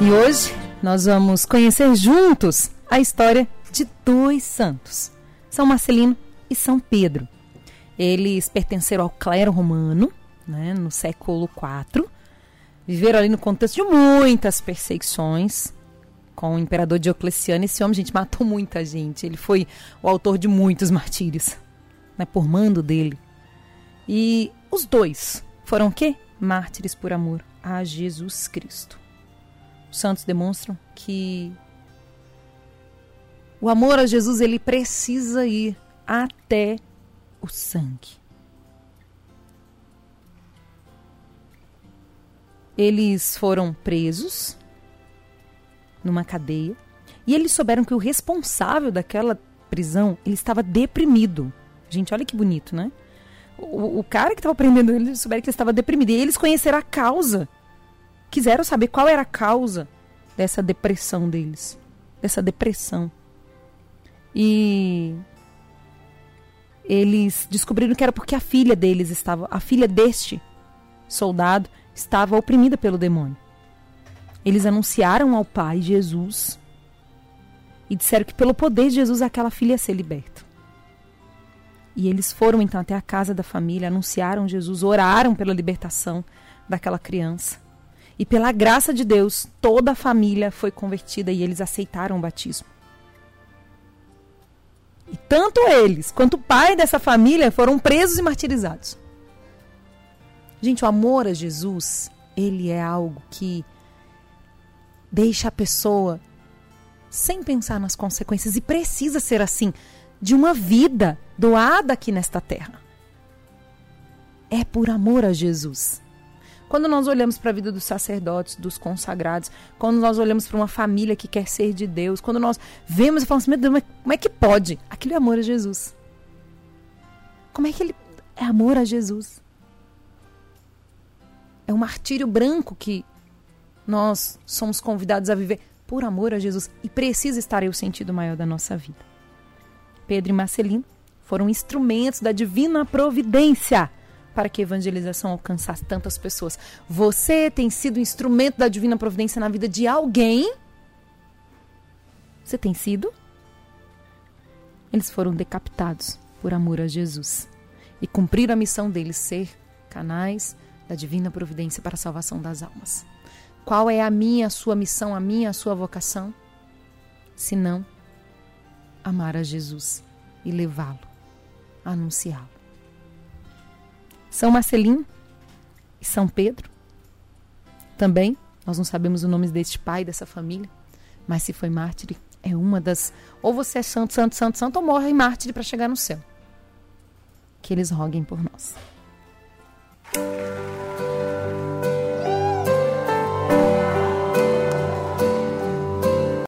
E hoje nós vamos conhecer juntos a história de dois santos, São Marcelino e São Pedro. Eles pertenceram ao clero romano, né, no século IV, viveram ali no contexto de muitas perseguições com o imperador Diocleciano. Esse homem, gente, matou muita gente. Ele foi o autor de muitos martírios, né, por mando dele. E os dois foram o quê? Mártires por amor a Jesus Cristo. Os santos demonstram que o amor a Jesus ele precisa ir até o sangue. Eles foram presos numa cadeia e eles souberam que o responsável daquela prisão ele estava deprimido. Gente, olha que bonito, né? O, o cara que estava prendendo ele souberam que ele estava deprimido e eles conheceram a causa. Quiseram saber qual era a causa dessa depressão deles, dessa depressão. E eles descobriram que era porque a filha deles estava, a filha deste soldado estava oprimida pelo demônio. Eles anunciaram ao pai Jesus e disseram que pelo poder de Jesus aquela filha ia ser liberta. E eles foram então até a casa da família, anunciaram Jesus, oraram pela libertação daquela criança. E pela graça de Deus, toda a família foi convertida e eles aceitaram o batismo. E tanto eles quanto o pai dessa família foram presos e martirizados. Gente, o amor a Jesus, ele é algo que deixa a pessoa sem pensar nas consequências e precisa ser assim de uma vida doada aqui nesta terra. É por amor a Jesus. Quando nós olhamos para a vida dos sacerdotes, dos consagrados, quando nós olhamos para uma família que quer ser de Deus, quando nós vemos e falamos assim, meu Deus, mas como é que pode? Aquilo é amor a Jesus. Como é que ele é amor a Jesus? É um martírio branco que nós somos convidados a viver por amor a Jesus e precisa estar aí o sentido maior da nossa vida. Pedro e Marcelino foram instrumentos da divina providência para que a evangelização alcançasse tantas pessoas. Você tem sido instrumento da divina providência na vida de alguém? Você tem sido? Eles foram decapitados por amor a Jesus e cumpriram a missão deles ser canais da divina providência para a salvação das almas. Qual é a minha, a sua missão, a minha, a sua vocação? Se não, amar a Jesus e levá-lo, anunciá-lo. São Marcelino e São Pedro. Também, nós não sabemos o nome deste pai, dessa família, mas se foi mártir, é uma das. Ou você é santo, santo, santo, santo, ou morre mártir para chegar no céu. Que eles roguem por nós.